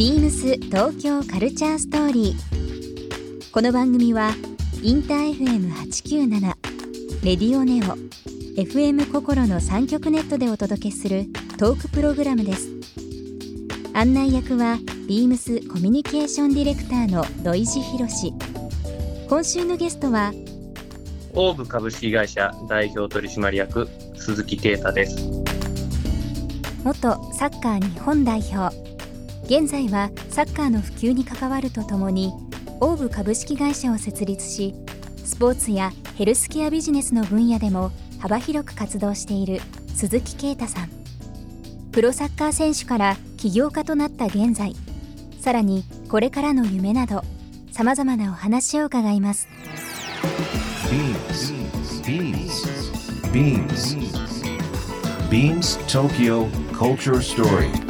ビームス東京カルチャーストーリー。この番組はインター FM897 レディオネオ FM 心の三極ネットでお届けするトークプログラムです。案内役はビームスコミュニケーションディレクターの土井博志。今週のゲストはオーブ株式会社代表取締役鈴木啓太です元サッカー日本代表現在はサッカーの普及に関わるとともにオーブ株式会社を設立しスポーツやヘルスケアビジネスの分野でも幅広く活動している鈴木啓太さん。プロサッカー選手から起業家となった現在さらにこれからの夢などさまざまなお話を伺います。BeamsBeamsBeamsTokyo Culture Story.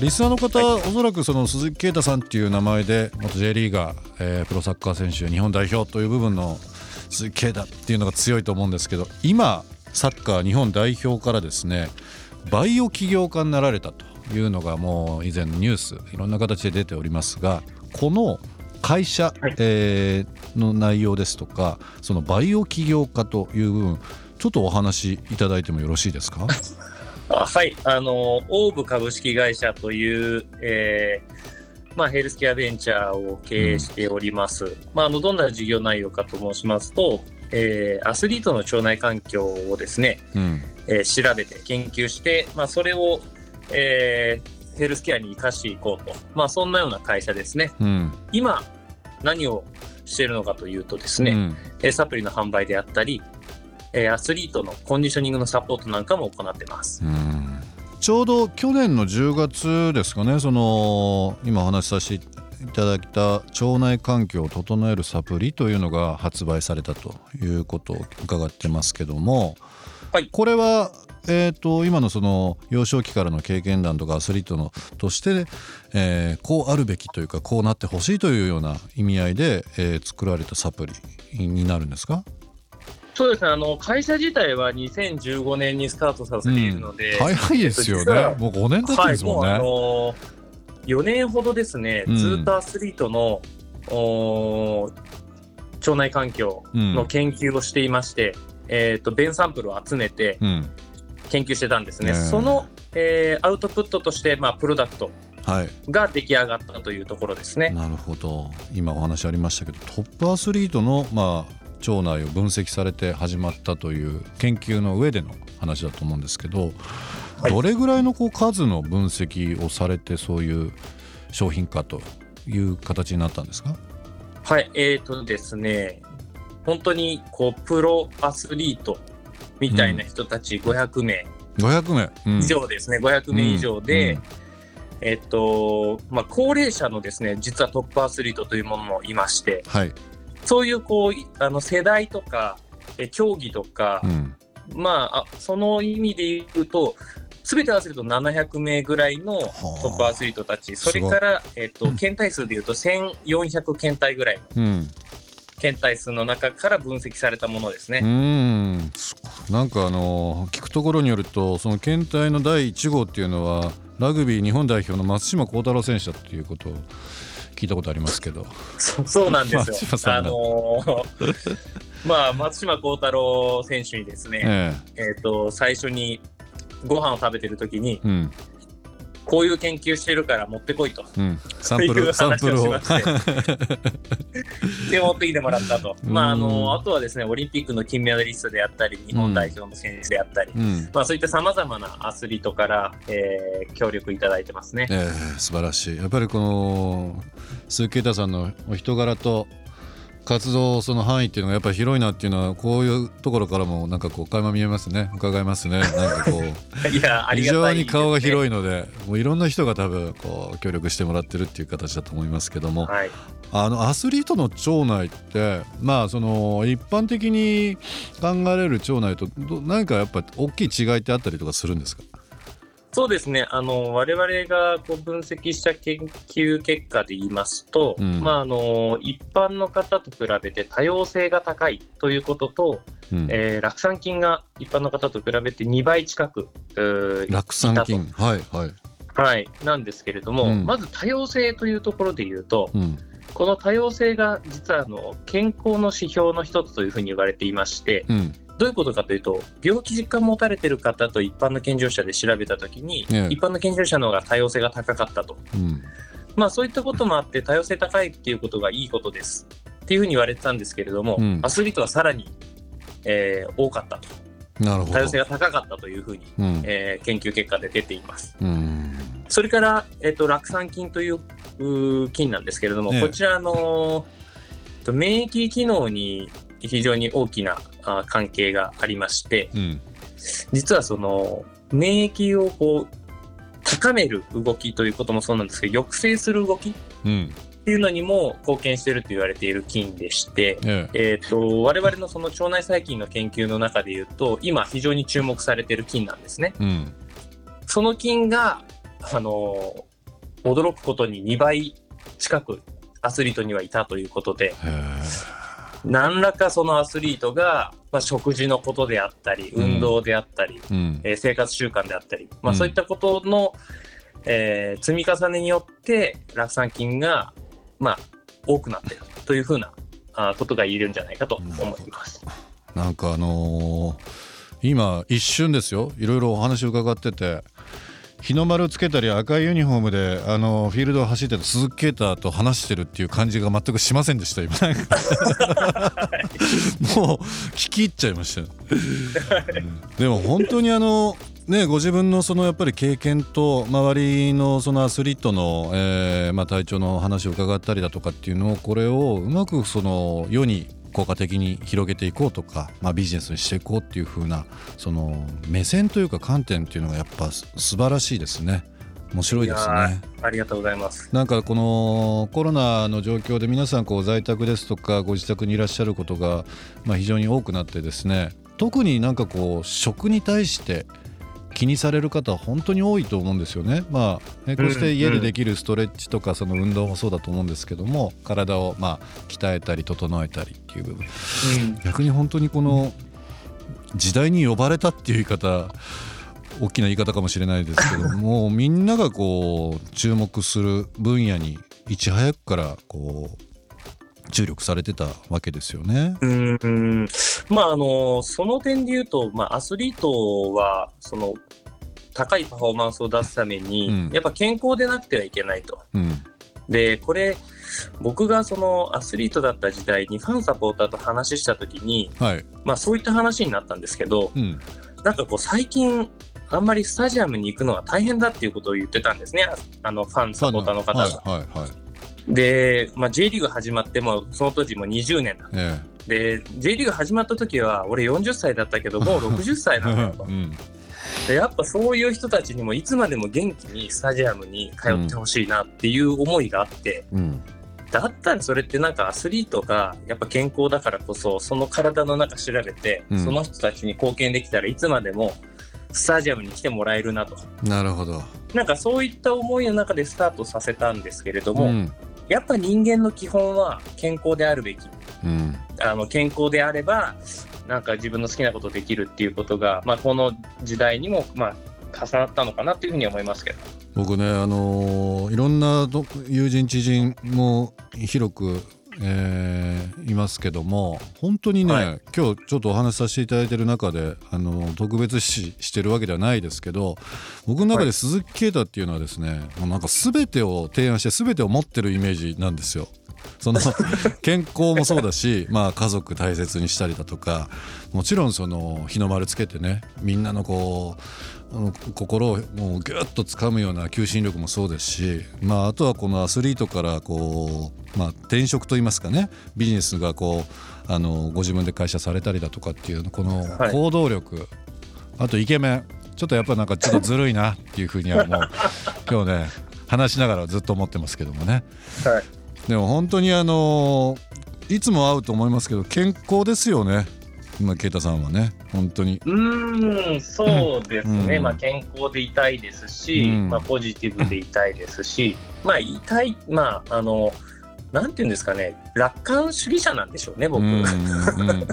リスナーの方、おそらくその鈴木啓太さんっていう名前で元 J リーガー、えープロサッカー選手日本代表という部分の鈴木啓太っていうのが強いと思うんですけど今サッカー日本代表からですねバイオ起業家になられたというのがもう以前のニュースいろんな形で出ておりますがこの会社、はい。えーの内容ですとかそのバイオ起業家という部分ちょっとお話しいただいてもよろしいですか？あ はいあのオーブ株式会社という、えーまあ、ヘルスケアベンチャーを経営しております、まあ、あのどんな事業内容かと申しますと、えーアスリートの腸内環境をですね、うん。えー調べて研究して、まあ、それを、えーヘルスケアに生かしていこうと、まあ、そんなような会社ですね。うん。今何をしているのかというとですね、うん。えーサプリの販売であったり、えーアスリートのコンディショニングのサポートなんかも行ってます。うん。ちょうど去年の10月ですかねその今お話しさせていただいた腸内環境を整えるサプリというのが発売されたということを伺ってますけども、はい。これは、えー、と今のその幼少期からの経験談とかアスリートのとして、えーこうあるべきというかこうなってほしいというような意味合いで、えー作られたサプリになるんですか？そうですね、あの会社自体は2015年にスタートさせているので、早いですよね。もう5年経ってですもんね。もうあの4年ほどですね、うん。ずっとアスリートの腸内環境の研究をしていまして、えー、と便サンプルを集めてうん。研究してたんですね。ねえ。その、えーアウトプットとして、まあ、プロダクトはい。が出来上がったというところですね。なるほど。今お話ありましたけどトップアスリートの、まあ、腸内を分析されて始まったという研究の上での話だと思うんですけど、はい。どれぐらいのこう数の分析をされてそういう商品化という形になったんですか？はい、えーとですね、本当にこうプロアスリートみたいな人たち500名。500名、うん。以上ですね、500名以上で、うん。えっとまあ、高齢者のですね実はトップアスリートというものもいまして、はい、そういうこういあの世代とか、え競技とかう、ん。まあ、あその意味で言うと、すべて合わせると700名ぐらいのトップアスリートたち、それから、えっと検体数でいうと1400検体ぐらいのうん。検体数の中から分析されたものですね。うん。そなんかあの聞くところによるとその検体の第1号っていうのはラグビー日本代表の松島幸太郎選手だっていうことを聞いたことありますけど。そ そうなんですよ。あのー まあ、松島幸太郎選手にですね、ええ。っ、と、最初にご飯を食べてる時に、えうんこういう研究してるから持ってこいと。うん、サンプルサンプルを。で、持ってきてもらったと。まあ、あうんの、あとはですね、オリンピックの金メダリストであったり、日本代表の選手であったり、うん。まあ、そういったさまざまなアスリートから、えー協力いただいてますね。ええ素晴らしい。やっぱりこの鈴木啓太さんのお人柄と活動その範囲っていうのがやっぱり広いなっていうのはこういうところからもなんかこう垣間見えますね伺いますねなんかこう いや、非常に顔が広い。いのでもういろんな人が多分こう協力してもらってるっていう形だと思いますけども、はい。あのアスリートの腸内ってまあその一般的に考えられる腸内とど何かやっぱ大きい違いってあったりとかするんですか？そうですね。あの、我々がこう分析した研究結果で言いますと、うん。まあ、あの、一般の方と比べて多様性が高いということと、うん。えー酪酸菌が一般の方と比べて2倍近く、酪酸菌。はいはい、はい、なんですけれども、うん。まず多様性というところで言うと、うん。この多様性が実はあの健康の指標の一つというふうに言われていまして、うんどういうことかというと、病気実感持たれている方と一般の健常者で調べたときに、ええ。一般の健常者の方が多様性が高かったと。うん。まあそういったこともあって、多様性高いっていうことがいいことです。っていうふうに言われてたんですけれども、うん。アスリートはさらに、えー多かったと。なるほど。多様性が高かったというふうに、うん。えー研究結果で出ています。うん。それから、えっと酪酸菌という菌なんですけれども、ええ。こちらあの免疫機能に非常に大きなあ関係がありまして、うん。実はその免疫をこう高める動きということもそうなんですけど、抑制する動きっうん。ていうのにも貢献していると言われている菌でして、ええ。えっと我々のその腸内細菌の研究の中で言うと、今非常に注目されている菌なんですね。うん。その菌が、あの驚くことに2倍近くアスリートにはいたということで、何らかそのアスリートが、まあ、食事のことであったり、うん。運動であったり、うん。えー生活習慣であったり、まあ、うん。そういったことの、えー積み重ねによって、酪酸菌が、まあ、多くなっているというふうなあことが言えるんじゃないかと思います。なんかあのー今一瞬ですよ。いろいろお話伺ってて日の丸つけたり赤いユニフォームであのフィールドを走ってた鈴木啓太と話してるっていう感じが全くしませんでした今。もう聞き入っちゃいましたよ、うん。でも本当にあのねご自分のそのやっぱり経験と周りのそのアスリートの、えーまあ、体調の話を伺ったりだとかっていうのをこれをうまくその世に効果的に広げていこうとか、まあ、ビジネスにしていこうっていう風なその目線というか観点っていうのがやっぱす素晴らしいですね面白いですやねーありがとうございます。なんかこのコロナの状況で皆さんこう在宅ですとかご自宅にいらっしゃることがまあ非常に多くなってですね特になんかこう食に対して気にされる方は本当に多いと思うんですよね。まあ、ねこうして家でできるストレッチとかその運動もそうだと思うんですけども体をまあ鍛えたり整えたりっていう部分うん逆に本当にこの時代に呼ばれたっていう言い方大きな言い方かもしれないですけど もうみんながこう注目する分野にいち早くからこう注力されてたわけですよね。うーんまああのその点で言うと、まあ、アスリートはその高いパフォーマンスを出すために、うんやっぱ健康でなくてはいけないと。うんでこれ僕がそのアスリートだった時代にファンサポーターと話した時に、はい、まあ、そういった話になったんですけどうんなんかこう最近あんまりスタジアムに行くのが大変だっていうことを言ってたんですねあのファンサポーターの方が。はいはいはいで、まあ、J リーグ始まってもその当時も20年だえで J リーグ始まった時は俺40歳だったけど もう60歳えなんだよと。うん。でやっぱそういう人たちにもいつまでも元気にスタジアムに通ってほしいなっていう思いがあって、うん。だったらそれってなんかアスリートがやっぱ健康だからこそその体の中調べて、うん。その人たちに貢献できたらいつまでもスタジアムに来てもらえるなと。なるほど。なんかそういった思いの中でスタートさせたんですけれども、うんやっぱ人間の基本は健康であるべきうんあの健康であればなんか自分の好きなことできるっていうことが、まあ、この時代にも、まあ、重なったのかなっていうふうに思いますけど。僕ね、あのーいろんなど友人知人も広く、えーいますけども本当にね、はい今日ちょっとお話しさせていただいてる中で、あのー特別視してるわけではないですけど僕の中ではい鈴木啓太っていうのはですね、もうなんか全てを提案して全てを持ってるイメージなんですよ。その 健康もそうだし、まあ、家族大切にしたりだとかもちろんその日の丸つけてねみんなのこうあの心をもうギュッと掴むような求心力もそうですし、まあ、あとはこのアスリートからこう、まあ、転職といいますかねビジネスがこうあのご自分で会社されたりだとかっていうこのはい行動力、あとイケメンちょっとやっぱなんかちょっとずるいなっていうふうにはもう 今日ね話しながらずっと思ってますけどもね。はい。でも本当にあのいつも会うと思いますけど健康ですよね今啓太さんはね本当に。うーん、そうですね、うん。まあ、健康でいたいですし、うん。まあ、ポジティブでいたいですし、まあ、いたい、まあ、あの、なんていうんですかね、楽観主義者なんでしょうね、僕。うんうん。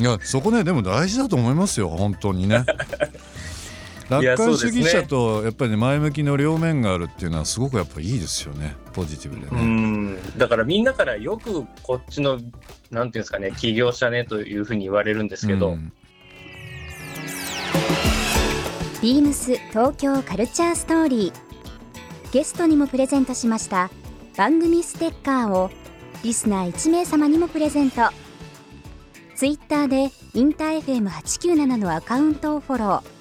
いやそこねでも大事だと思いますよ本当にね 楽や観主義者とやっぱりね前向きの両面があるっていうのはすごくやっぱいいですよね。ポジティブでうね、ん。だからみんなからよくこっちの、なんていうんですかね、起業者ねというふうに言われるんですけど、うん。ビームス東京カルチャーストーリー。ゲストにもプレゼントしました番組ステッカーをリスナー1名様にもプレゼント。ツイッターでインター FM897 のアカウントをフォロー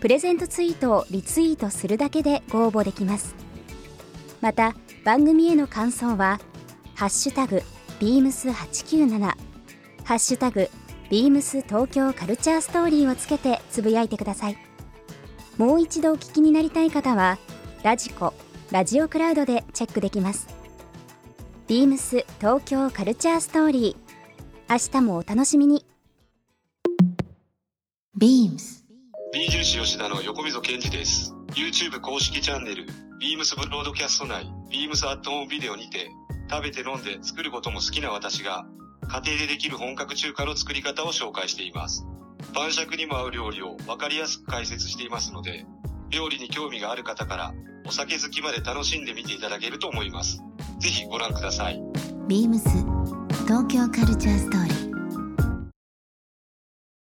プレゼントツイートをリツイートするだけでご応募できます。また番組への感想は「ハッシュタグビームス897」「ハッシュタグビームス東京カルチャーストーリー」をつけてつぶやいてください。もう一度お聞きになりたい方はラジコラジオクラウドでチェックできます。ビームス東京カルチャーストーリー。明日もお楽しみに。beams ビー印吉田の横溝健二です。YouTube 公式チャンネル、ビームスブロードキャスト内、ビームスアットホームビデオにて、食べて飲んで作ることも好きな私が、家庭でできる本格中華の作り方を紹介しています。晩酌にも合う料理を分かりやすく解説していますので、料理に興味がある方から、お酒好きまで楽しんでみていただけると思います。ぜひご覧ください。beams 東京カルチャーストーリー